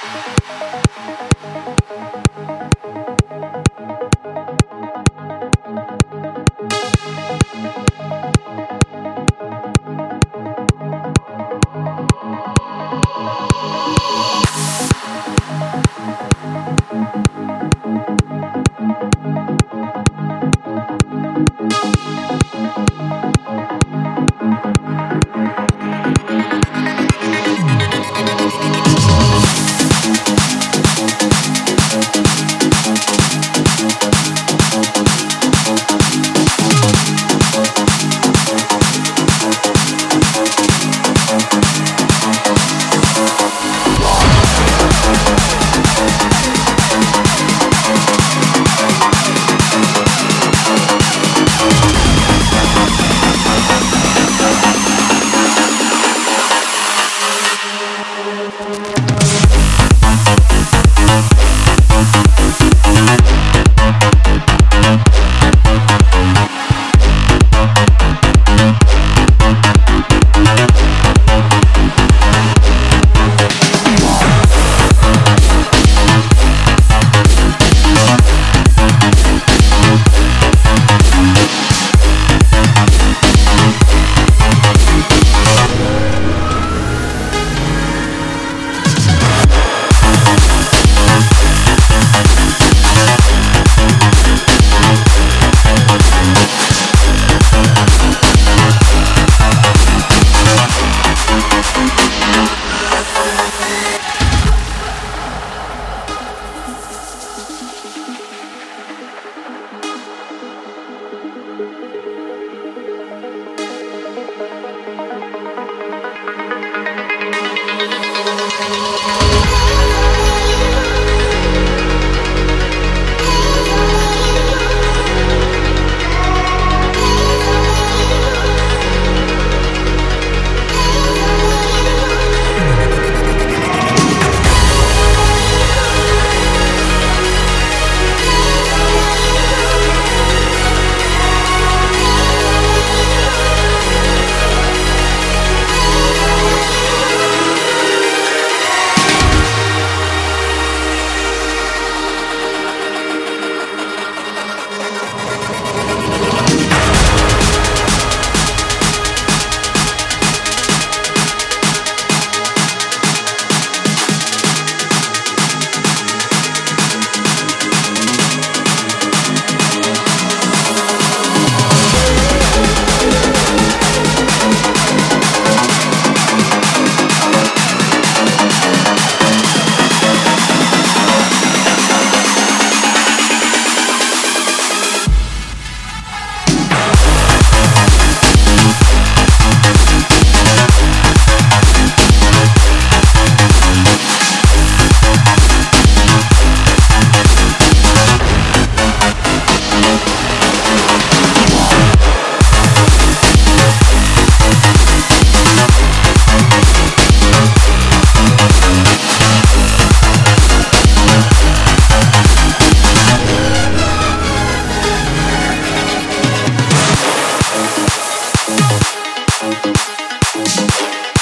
you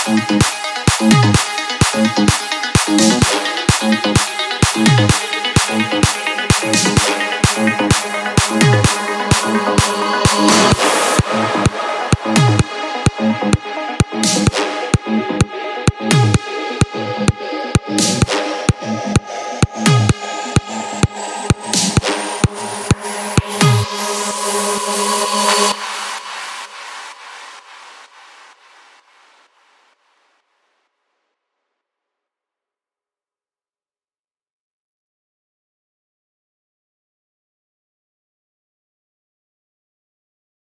Thank